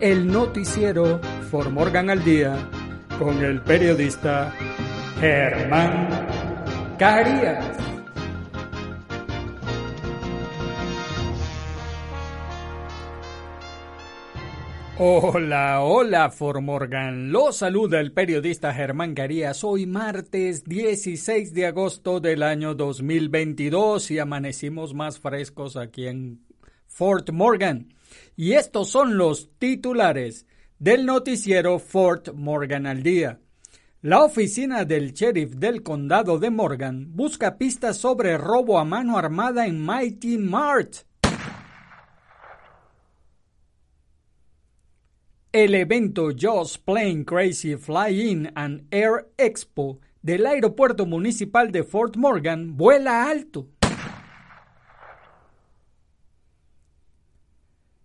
el noticiero For Morgan al Día con el periodista Germán Carías. Hola, hola Formorgan. Lo saluda el periodista Germán Carías. Hoy martes 16 de agosto del año 2022 y amanecimos más frescos aquí en Fort Morgan. Y estos son los titulares del noticiero Fort Morgan al día. La oficina del sheriff del condado de Morgan busca pistas sobre robo a mano armada en Mighty Mart. El evento Just Plain Crazy Fly In and Air Expo del aeropuerto municipal de Fort Morgan vuela alto.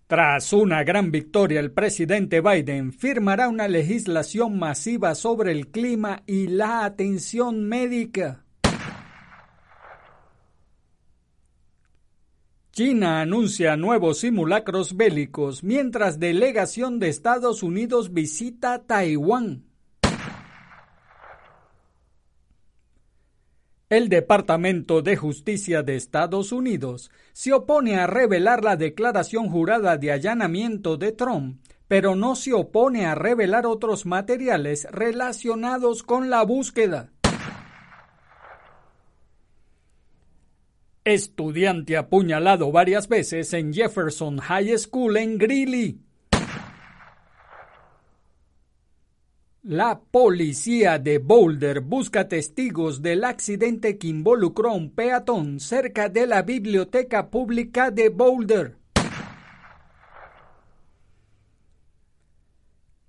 Tras una gran victoria, el presidente Biden firmará una legislación masiva sobre el clima y la atención médica. China anuncia nuevos simulacros bélicos mientras delegación de Estados Unidos visita Taiwán. El Departamento de Justicia de Estados Unidos se opone a revelar la declaración jurada de allanamiento de Trump, pero no se opone a revelar otros materiales relacionados con la búsqueda. Estudiante apuñalado varias veces en Jefferson High School en Greeley. La policía de Boulder busca testigos del accidente que involucró a un peatón cerca de la biblioteca pública de Boulder.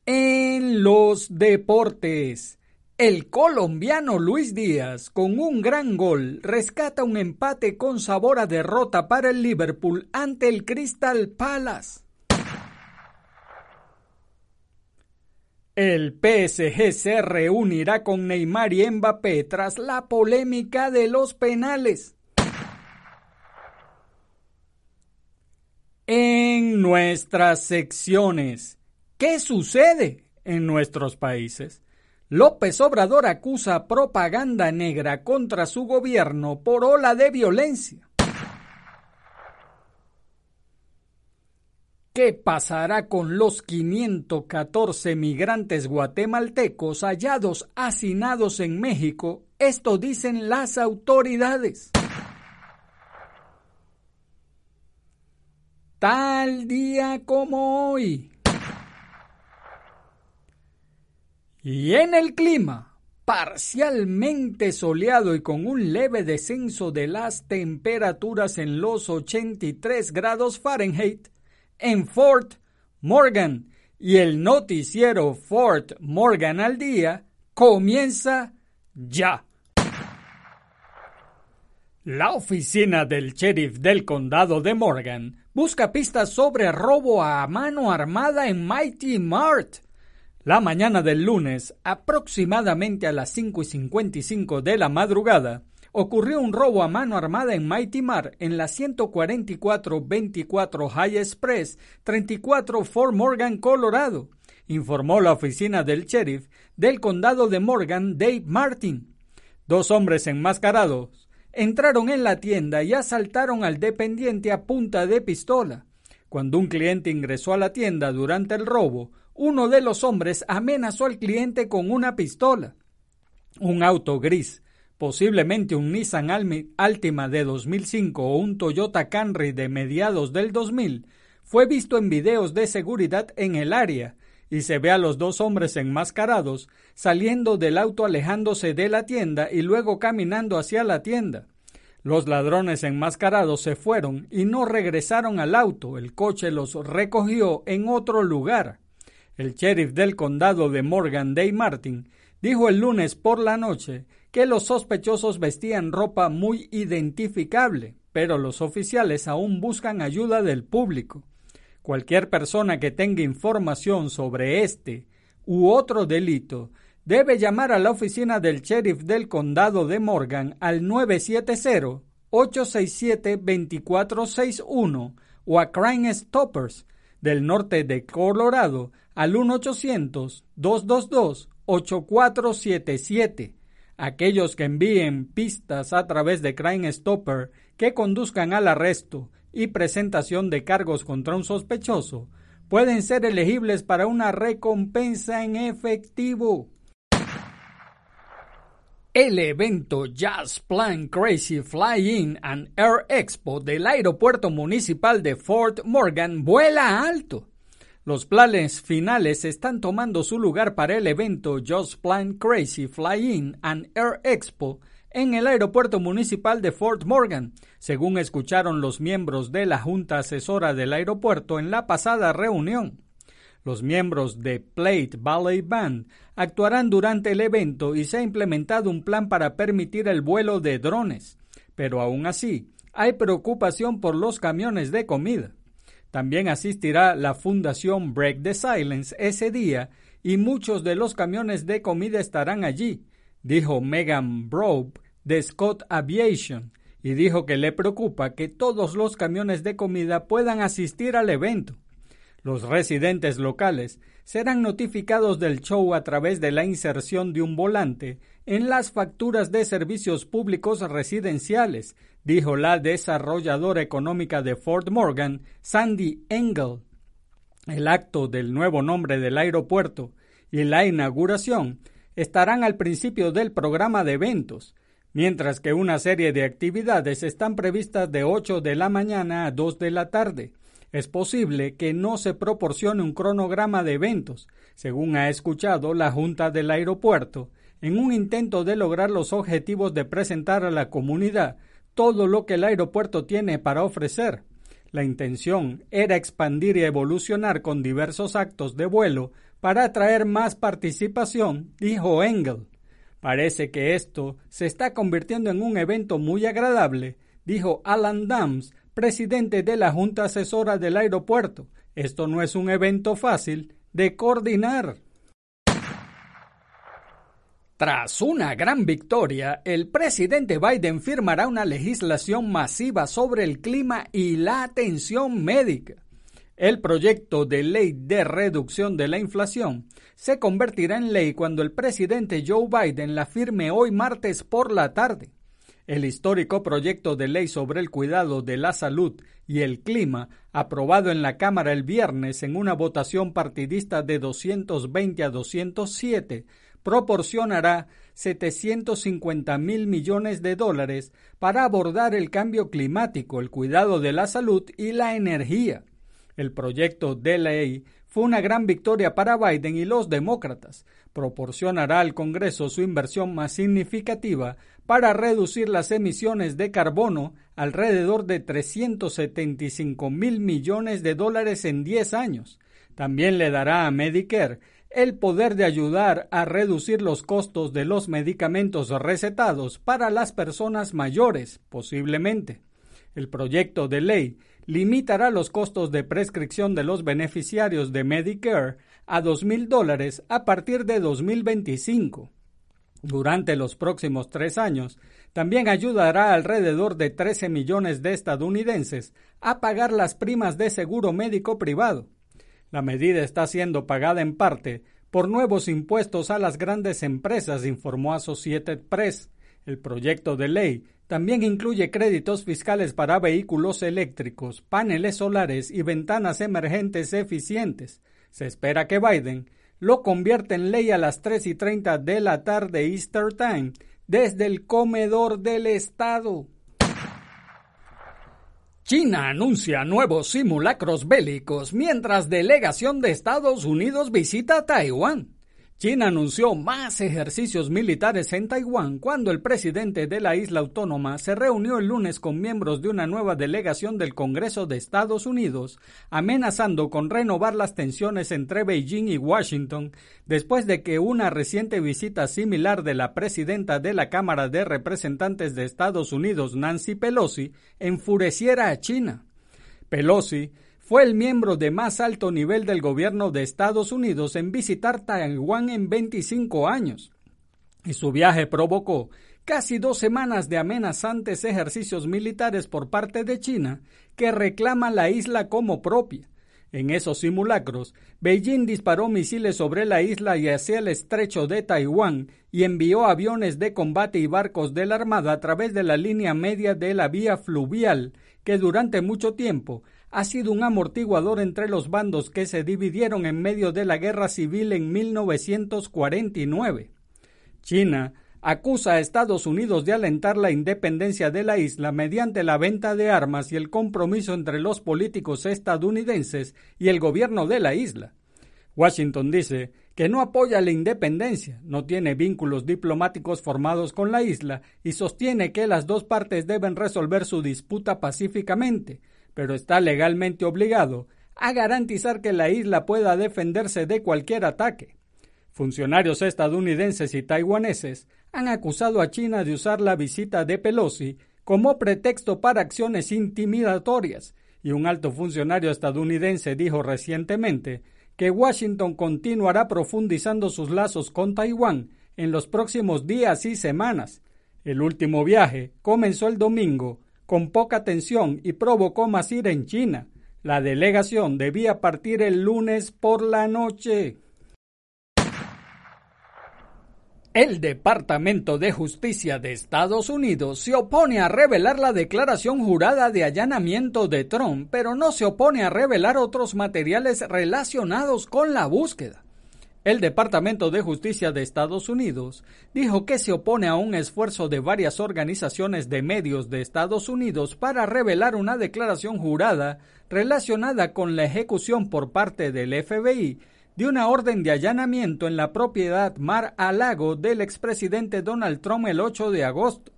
En los deportes. El colombiano Luis Díaz, con un gran gol, rescata un empate con sabor a derrota para el Liverpool ante el Crystal Palace. El PSG se reunirá con Neymar y Mbappé tras la polémica de los penales. En nuestras secciones, ¿qué sucede en nuestros países? López Obrador acusa propaganda negra contra su gobierno por ola de violencia. ¿Qué pasará con los 514 migrantes guatemaltecos hallados hacinados en México? Esto dicen las autoridades. Tal día como hoy, Y en el clima, parcialmente soleado y con un leve descenso de las temperaturas en los 83 grados Fahrenheit, en Fort Morgan y el noticiero Fort Morgan al día comienza ya. La oficina del sheriff del condado de Morgan busca pistas sobre robo a mano armada en Mighty Mart la mañana del lunes, aproximadamente a las 5 y 55 de la madrugada, ocurrió un robo a mano armada en Mighty Mar en la 144-24 High Express 34 Fort Morgan, Colorado, informó la oficina del sheriff del condado de Morgan, Dave Martin. Dos hombres enmascarados entraron en la tienda y asaltaron al dependiente a punta de pistola. Cuando un cliente ingresó a la tienda durante el robo, uno de los hombres amenazó al cliente con una pistola. Un auto gris, posiblemente un Nissan Altima de 2005 o un Toyota Camry de mediados del 2000, fue visto en videos de seguridad en el área y se ve a los dos hombres enmascarados saliendo del auto alejándose de la tienda y luego caminando hacia la tienda. Los ladrones enmascarados se fueron y no regresaron al auto. El coche los recogió en otro lugar. El sheriff del condado de Morgan Day Martin dijo el lunes por la noche que los sospechosos vestían ropa muy identificable, pero los oficiales aún buscan ayuda del público. Cualquier persona que tenga información sobre este u otro delito debe llamar a la oficina del sheriff del condado de Morgan al 970-867-2461 o a Crime Stoppers del norte de Colorado al 1-800-222-8477. Aquellos que envíen pistas a través de Crime Stopper que conduzcan al arresto y presentación de cargos contra un sospechoso pueden ser elegibles para una recompensa en efectivo. El evento Jazz Plan Crazy Fly In and Air Expo del Aeropuerto Municipal de Fort Morgan vuela alto. Los planes finales están tomando su lugar para el evento Just Plan Crazy Fly In and Air Expo en el aeropuerto municipal de Fort Morgan, según escucharon los miembros de la Junta Asesora del aeropuerto en la pasada reunión. Los miembros de Plate Ballet Band actuarán durante el evento y se ha implementado un plan para permitir el vuelo de drones, pero aún así hay preocupación por los camiones de comida. También asistirá la Fundación Break the Silence ese día y muchos de los camiones de comida estarán allí, dijo Megan Brobe de Scott Aviation y dijo que le preocupa que todos los camiones de comida puedan asistir al evento. Los residentes locales serán notificados del show a través de la inserción de un volante en las facturas de servicios públicos residenciales, dijo la desarrolladora económica de Fort Morgan, Sandy Engel. El acto del nuevo nombre del aeropuerto y la inauguración estarán al principio del programa de eventos, mientras que una serie de actividades están previstas de 8 de la mañana a 2 de la tarde. Es posible que no se proporcione un cronograma de eventos, según ha escuchado la Junta del Aeropuerto, en un intento de lograr los objetivos de presentar a la comunidad todo lo que el aeropuerto tiene para ofrecer. La intención era expandir y evolucionar con diversos actos de vuelo para atraer más participación, dijo Engel. Parece que esto se está convirtiendo en un evento muy agradable, dijo Alan Dams, presidente de la Junta Asesora del Aeropuerto. Esto no es un evento fácil de coordinar. Tras una gran victoria, el presidente Biden firmará una legislación masiva sobre el clima y la atención médica. El proyecto de ley de reducción de la inflación se convertirá en ley cuando el presidente Joe Biden la firme hoy martes por la tarde. El histórico proyecto de ley sobre el cuidado de la salud y el clima, aprobado en la Cámara el viernes en una votación partidista de 220 a 207, proporcionará 750 mil millones de dólares para abordar el cambio climático, el cuidado de la salud y la energía. El proyecto de ley fue una gran victoria para Biden y los demócratas. Proporcionará al Congreso su inversión más significativa para reducir las emisiones de carbono alrededor de 375 mil millones de dólares en 10 años. También le dará a Medicare el poder de ayudar a reducir los costos de los medicamentos recetados para las personas mayores, posiblemente. El proyecto de ley limitará los costos de prescripción de los beneficiarios de Medicare a dos mil dólares a partir de 2025. Durante los próximos tres años, también ayudará alrededor de 13 millones de estadounidenses a pagar las primas de seguro médico privado. La medida está siendo pagada en parte por nuevos impuestos a las grandes empresas, informó Associated Press. El proyecto de ley también incluye créditos fiscales para vehículos eléctricos, paneles solares y ventanas emergentes eficientes. Se espera que Biden lo convierta en ley a las 3 y 30 de la tarde Easter Time desde el comedor del Estado. China anuncia nuevos simulacros bélicos mientras delegación de Estados Unidos visita Taiwán. China anunció más ejercicios militares en Taiwán cuando el presidente de la isla autónoma se reunió el lunes con miembros de una nueva delegación del Congreso de Estados Unidos, amenazando con renovar las tensiones entre Beijing y Washington después de que una reciente visita similar de la presidenta de la Cámara de Representantes de Estados Unidos, Nancy Pelosi, enfureciera a China. Pelosi fue el miembro de más alto nivel del gobierno de Estados Unidos en visitar Taiwán en 25 años. Y su viaje provocó casi dos semanas de amenazantes ejercicios militares por parte de China que reclama la isla como propia. En esos simulacros, Beijing disparó misiles sobre la isla y hacia el estrecho de Taiwán y envió aviones de combate y barcos de la Armada a través de la línea media de la vía fluvial, que durante mucho tiempo ha sido un amortiguador entre los bandos que se dividieron en medio de la guerra civil en 1949. China acusa a Estados Unidos de alentar la independencia de la isla mediante la venta de armas y el compromiso entre los políticos estadounidenses y el gobierno de la isla. Washington dice que no apoya la independencia, no tiene vínculos diplomáticos formados con la isla y sostiene que las dos partes deben resolver su disputa pacíficamente, pero está legalmente obligado a garantizar que la isla pueda defenderse de cualquier ataque. Funcionarios estadounidenses y taiwaneses han acusado a China de usar la visita de Pelosi como pretexto para acciones intimidatorias, y un alto funcionario estadounidense dijo recientemente que Washington continuará profundizando sus lazos con Taiwán en los próximos días y semanas. El último viaje comenzó el domingo con poca tensión y provocó más en China. La delegación debía partir el lunes por la noche. El Departamento de Justicia de Estados Unidos se opone a revelar la declaración jurada de allanamiento de Trump, pero no se opone a revelar otros materiales relacionados con la búsqueda. El Departamento de Justicia de Estados Unidos dijo que se opone a un esfuerzo de varias organizaciones de medios de Estados Unidos para revelar una declaración jurada relacionada con la ejecución por parte del FBI de una orden de allanamiento en la propiedad Mar a Lago del expresidente Donald Trump el 8 de agosto.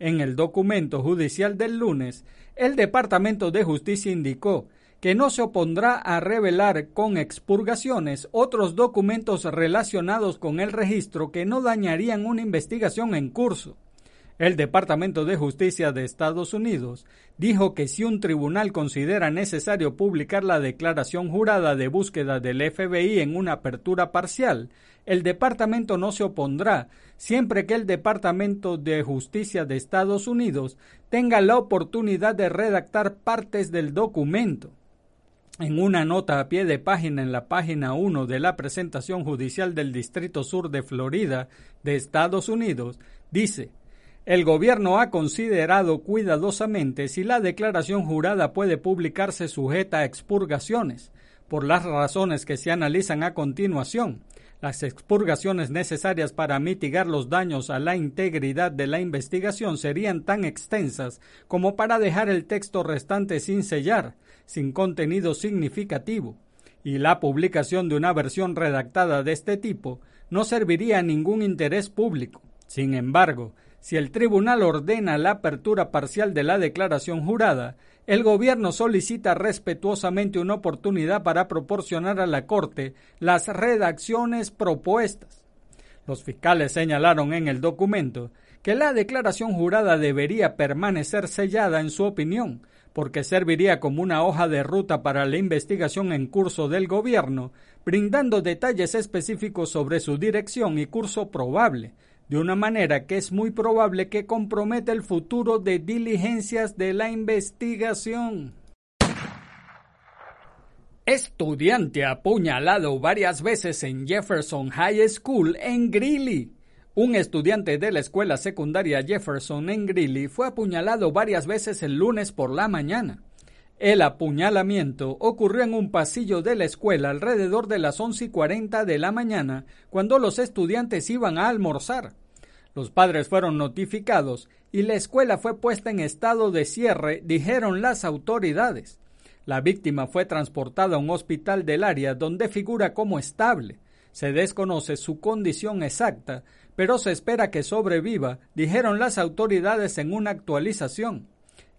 En el documento judicial del lunes, el Departamento de Justicia indicó que no se opondrá a revelar con expurgaciones otros documentos relacionados con el registro que no dañarían una investigación en curso. El Departamento de Justicia de Estados Unidos dijo que si un tribunal considera necesario publicar la declaración jurada de búsqueda del FBI en una apertura parcial, el departamento no se opondrá siempre que el Departamento de Justicia de Estados Unidos tenga la oportunidad de redactar partes del documento. En una nota a pie de página en la página 1 de la presentación judicial del Distrito Sur de Florida de Estados Unidos, dice, el gobierno ha considerado cuidadosamente si la declaración jurada puede publicarse sujeta a expurgaciones, por las razones que se analizan a continuación. Las expurgaciones necesarias para mitigar los daños a la integridad de la investigación serían tan extensas como para dejar el texto restante sin sellar, sin contenido significativo, y la publicación de una versión redactada de este tipo no serviría a ningún interés público. Sin embargo, si el tribunal ordena la apertura parcial de la declaración jurada, el gobierno solicita respetuosamente una oportunidad para proporcionar a la Corte las redacciones propuestas. Los fiscales señalaron en el documento que la declaración jurada debería permanecer sellada en su opinión, porque serviría como una hoja de ruta para la investigación en curso del gobierno, brindando detalles específicos sobre su dirección y curso probable, de una manera que es muy probable que comprometa el futuro de diligencias de la investigación. Estudiante apuñalado varias veces en Jefferson High School en Greeley. Un estudiante de la escuela secundaria Jefferson en Greeley fue apuñalado varias veces el lunes por la mañana. El apuñalamiento ocurrió en un pasillo de la escuela alrededor de las once y cuarenta de la mañana, cuando los estudiantes iban a almorzar. Los padres fueron notificados y la escuela fue puesta en estado de cierre, dijeron las autoridades. La víctima fue transportada a un hospital del área donde figura como estable. Se desconoce su condición exacta, pero se espera que sobreviva, dijeron las autoridades en una actualización.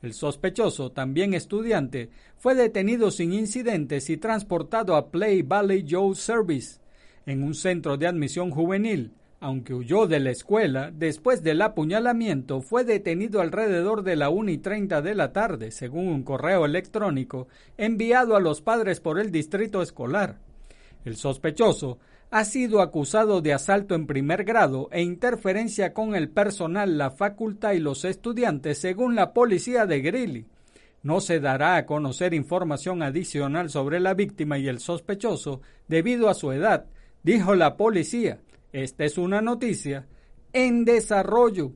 El sospechoso, también estudiante, fue detenido sin incidentes y transportado a Play Valley Joe Service, en un centro de admisión juvenil. Aunque huyó de la escuela, después del apuñalamiento fue detenido alrededor de la 1 y 30 de la tarde, según un correo electrónico enviado a los padres por el distrito escolar. El sospechoso ha sido acusado de asalto en primer grado e interferencia con el personal, la facultad y los estudiantes, según la policía de Greeley. No se dará a conocer información adicional sobre la víctima y el sospechoso debido a su edad, dijo la policía. Esta es una noticia en desarrollo.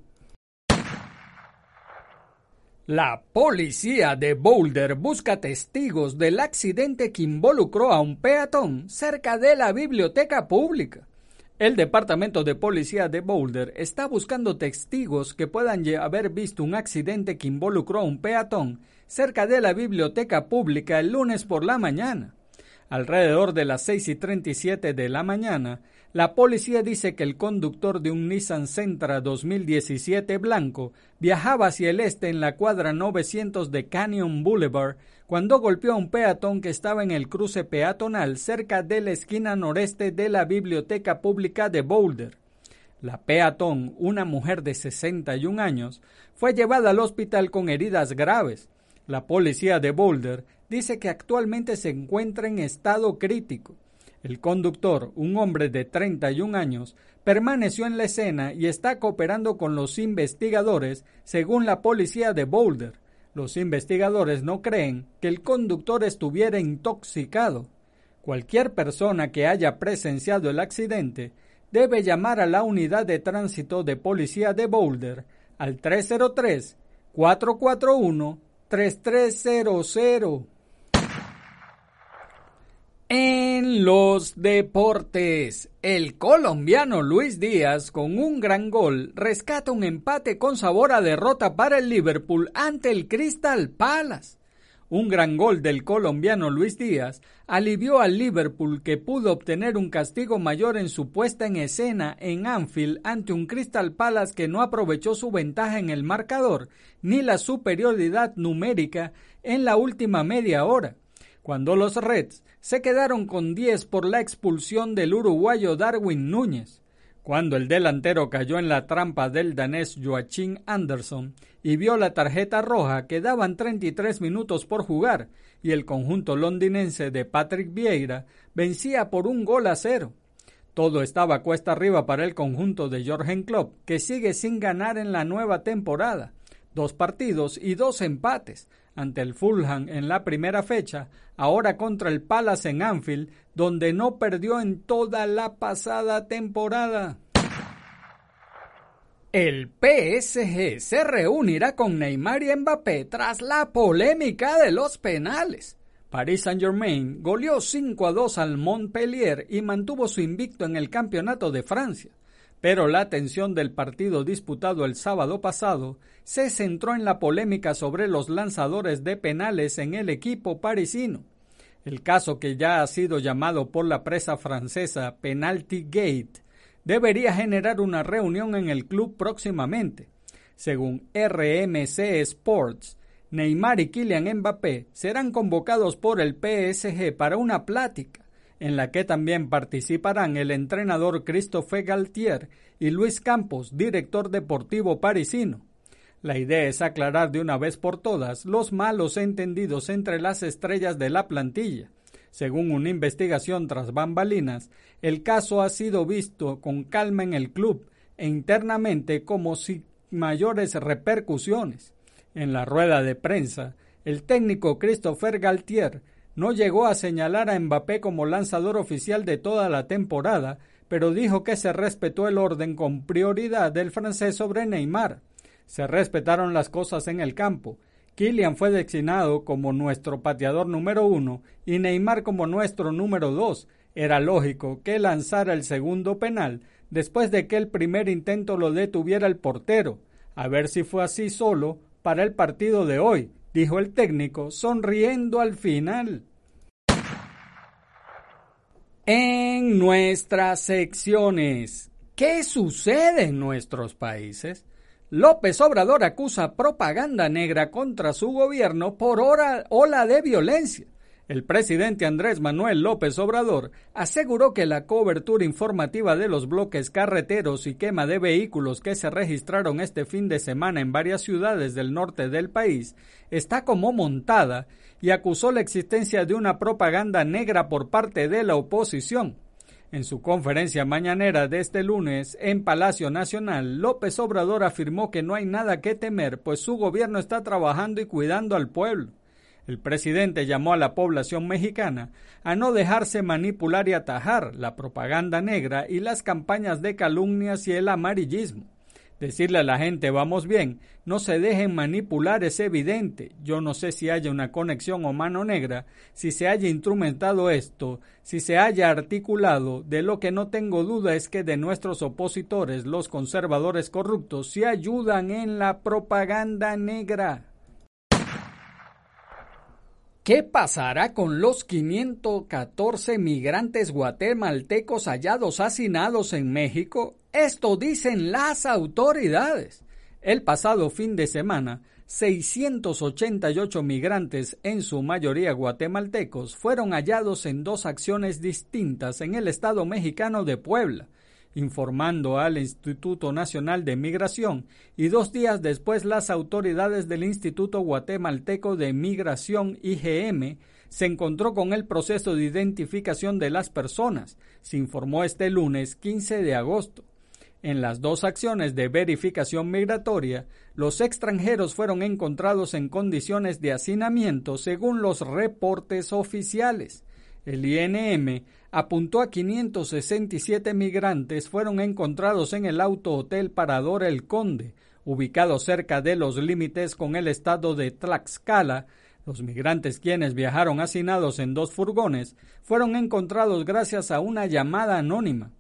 La policía de Boulder busca testigos del accidente que involucró a un peatón cerca de la biblioteca pública. El Departamento de Policía de Boulder está buscando testigos que puedan haber visto un accidente que involucró a un peatón cerca de la biblioteca pública el lunes por la mañana. Alrededor de las 6 y 37 de la mañana, la policía dice que el conductor de un Nissan Sentra 2017 blanco viajaba hacia el este en la cuadra 900 de Canyon Boulevard cuando golpeó a un peatón que estaba en el cruce peatonal cerca de la esquina noreste de la Biblioteca Pública de Boulder. La peatón, una mujer de 61 años, fue llevada al hospital con heridas graves. La policía de Boulder dice que actualmente se encuentra en estado crítico. El conductor, un hombre de 31 años, permaneció en la escena y está cooperando con los investigadores, según la policía de Boulder. Los investigadores no creen que el conductor estuviera intoxicado. Cualquier persona que haya presenciado el accidente debe llamar a la unidad de tránsito de policía de Boulder al 303 441 3300. En los deportes, el colombiano Luis Díaz, con un gran gol, rescata un empate con sabor a derrota para el Liverpool ante el Crystal Palace. Un gran gol del colombiano Luis Díaz alivió al Liverpool que pudo obtener un castigo mayor en su puesta en escena en Anfield ante un Crystal Palace que no aprovechó su ventaja en el marcador ni la superioridad numérica en la última media hora cuando los Reds se quedaron con 10 por la expulsión del uruguayo Darwin Núñez, cuando el delantero cayó en la trampa del danés Joachim Anderson y vio la tarjeta roja quedaban 33 minutos por jugar y el conjunto londinense de Patrick Vieira vencía por un gol a cero. Todo estaba cuesta arriba para el conjunto de Jorgen Klopp, que sigue sin ganar en la nueva temporada. Dos partidos y dos empates, ante el Fulham en la primera fecha, ahora contra el Palace en Anfield, donde no perdió en toda la pasada temporada. El PSG se reunirá con Neymar y Mbappé tras la polémica de los penales. Paris Saint-Germain goleó 5 a 2 al Montpellier y mantuvo su invicto en el Campeonato de Francia pero la atención del partido disputado el sábado pasado se centró en la polémica sobre los lanzadores de penales en el equipo parisino. El caso que ya ha sido llamado por la prensa francesa Penalty Gate debería generar una reunión en el club próximamente. Según RMC Sports, Neymar y Kylian Mbappé serán convocados por el PSG para una plática en la que también participarán el entrenador Christophe Galtier y Luis Campos, director deportivo parisino. La idea es aclarar de una vez por todas los malos entendidos entre las estrellas de la plantilla. Según una investigación tras bambalinas, el caso ha sido visto con calma en el club e internamente como sin mayores repercusiones. En la rueda de prensa, el técnico Christopher Galtier no llegó a señalar a Mbappé como lanzador oficial de toda la temporada, pero dijo que se respetó el orden con prioridad del francés sobre Neymar. Se respetaron las cosas en el campo. Kylian fue designado como nuestro pateador número uno y Neymar como nuestro número dos. Era lógico que lanzara el segundo penal después de que el primer intento lo detuviera el portero. A ver si fue así solo para el partido de hoy, dijo el técnico, sonriendo al final. En nuestras secciones, ¿qué sucede en nuestros países? López Obrador acusa propaganda negra contra su gobierno por ola de violencia. El presidente Andrés Manuel López Obrador aseguró que la cobertura informativa de los bloques carreteros y quema de vehículos que se registraron este fin de semana en varias ciudades del norte del país está como montada y acusó la existencia de una propaganda negra por parte de la oposición. En su conferencia mañanera de este lunes en Palacio Nacional, López Obrador afirmó que no hay nada que temer, pues su gobierno está trabajando y cuidando al pueblo. El presidente llamó a la población mexicana a no dejarse manipular y atajar la propaganda negra y las campañas de calumnias y el amarillismo. Decirle a la gente vamos bien, no se dejen manipular es evidente. Yo no sé si haya una conexión o mano negra, si se haya instrumentado esto, si se haya articulado. De lo que no tengo duda es que de nuestros opositores, los conservadores corruptos, se ayudan en la propaganda negra. ¿Qué pasará con los 514 migrantes guatemaltecos hallados hacinados en México? Esto dicen las autoridades. El pasado fin de semana, 688 migrantes, en su mayoría guatemaltecos, fueron hallados en dos acciones distintas en el estado mexicano de Puebla informando al Instituto Nacional de Migración y dos días después las autoridades del Instituto Guatemalteco de Migración IGM se encontró con el proceso de identificación de las personas, se informó este lunes 15 de agosto. En las dos acciones de verificación migratoria, los extranjeros fueron encontrados en condiciones de hacinamiento según los reportes oficiales. El INM apuntó a 567 migrantes fueron encontrados en el auto hotel Parador El Conde, ubicado cerca de los límites con el estado de Tlaxcala. Los migrantes quienes viajaron hacinados en dos furgones fueron encontrados gracias a una llamada anónima.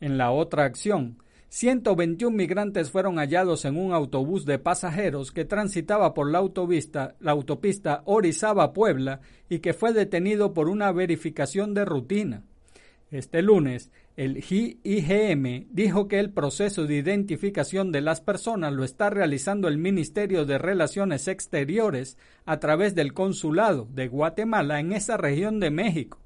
En la otra acción, 121 migrantes fueron hallados en un autobús de pasajeros que transitaba por la, autopista, la autopista Orizaba-Puebla y que fue detenido por una verificación de rutina. Este lunes, el IGM dijo que el proceso de identificación de las personas lo está realizando el Ministerio de Relaciones Exteriores a través del Consulado de Guatemala en esa región de México.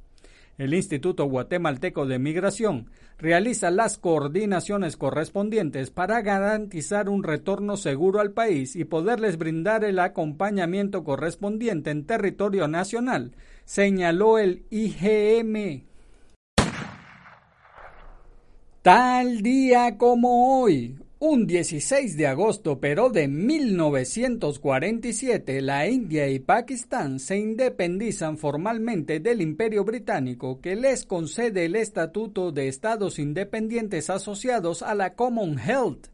El Instituto Guatemalteco de Migración realiza las coordinaciones correspondientes para garantizar un retorno seguro al país y poderles brindar el acompañamiento correspondiente en territorio nacional, señaló el IGM. Tal día como hoy, un 16 de agosto pero de 1947, la India y Pakistán se independizan formalmente del Imperio Británico que les concede el Estatuto de Estados Independientes asociados a la Commonwealth.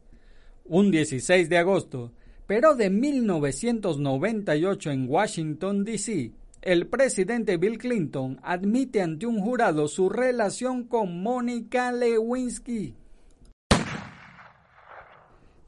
Un 16 de agosto pero de 1998 en Washington, D.C., el presidente Bill Clinton admite ante un jurado su relación con Mónica Lewinsky.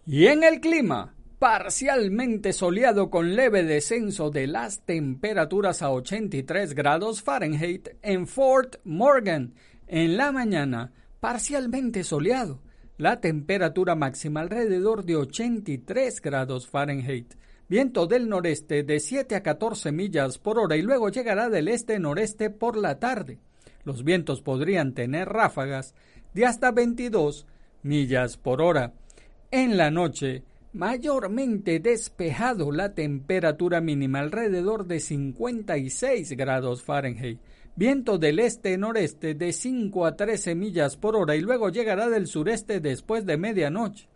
Y en el clima, parcialmente soleado con leve descenso de las temperaturas a 83 grados Fahrenheit en Fort Morgan. En la mañana, parcialmente soleado, la temperatura máxima alrededor de 83 grados Fahrenheit viento del noreste de 7 a 14 millas por hora y luego llegará del este-noreste por la tarde. Los vientos podrían tener ráfagas de hasta 22 millas por hora. En la noche, mayormente despejado la temperatura mínima alrededor de 56 grados Fahrenheit. Viento del este-noreste de 5 a 13 millas por hora y luego llegará del sureste después de medianoche.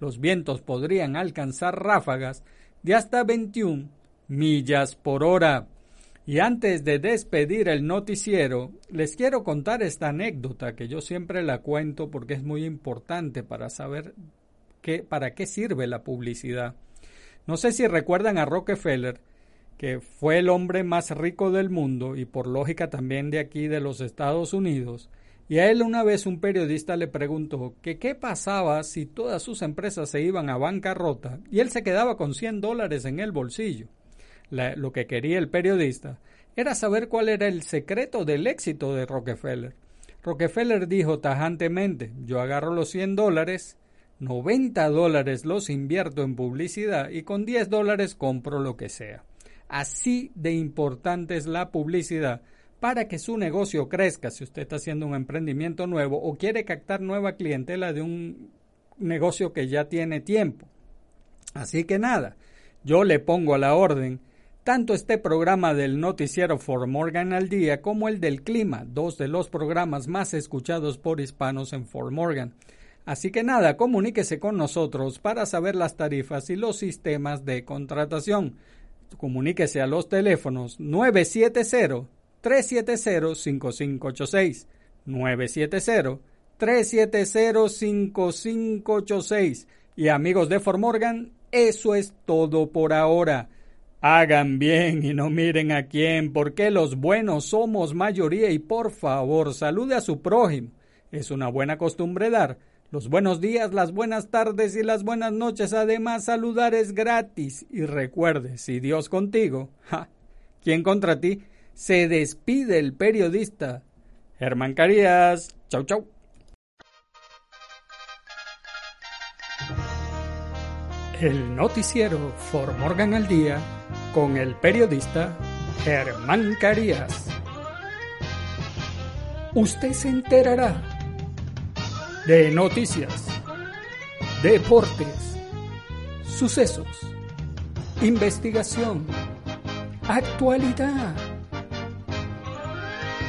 Los vientos podrían alcanzar ráfagas de hasta 21 millas por hora. Y antes de despedir el noticiero, les quiero contar esta anécdota que yo siempre la cuento porque es muy importante para saber qué, para qué sirve la publicidad. No sé si recuerdan a Rockefeller, que fue el hombre más rico del mundo y por lógica también de aquí de los Estados Unidos. Y a él una vez un periodista le preguntó que qué pasaba si todas sus empresas se iban a bancarrota y él se quedaba con 100 dólares en el bolsillo lo que quería el periodista era saber cuál era el secreto del éxito de Rockefeller. Rockefeller dijo tajantemente, yo agarro los 100 dólares, 90 dólares los invierto en publicidad y con 10 dólares compro lo que sea. Así de importante es la publicidad para que su negocio crezca si usted está haciendo un emprendimiento nuevo o quiere captar nueva clientela de un negocio que ya tiene tiempo. Así que nada, yo le pongo a la orden tanto este programa del noticiero For Morgan al día como el del clima, dos de los programas más escuchados por hispanos en For Morgan. Así que nada, comuníquese con nosotros para saber las tarifas y los sistemas de contratación. Comuníquese a los teléfonos 970-370-5586, 970-370-5586. Y amigos de For Morgan, eso es todo por ahora. Hagan bien y no miren a quién, porque los buenos somos mayoría y por favor salude a su prójimo. Es una buena costumbre dar los buenos días, las buenas tardes y las buenas noches. Además, saludar es gratis. Y recuerde, si Dios contigo, ja, ¿quién contra ti? Se despide el periodista Germán Carías. Chau, chau. El noticiero For Morgan al Día con el periodista Germán Carías. Usted se enterará de noticias, deportes, sucesos, investigación, actualidad.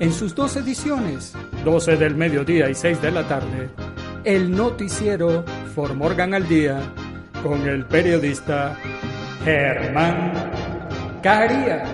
en sus dos ediciones, 12 del mediodía y 6 de la tarde, el noticiero For Morgan al Día con el periodista Germán Carías.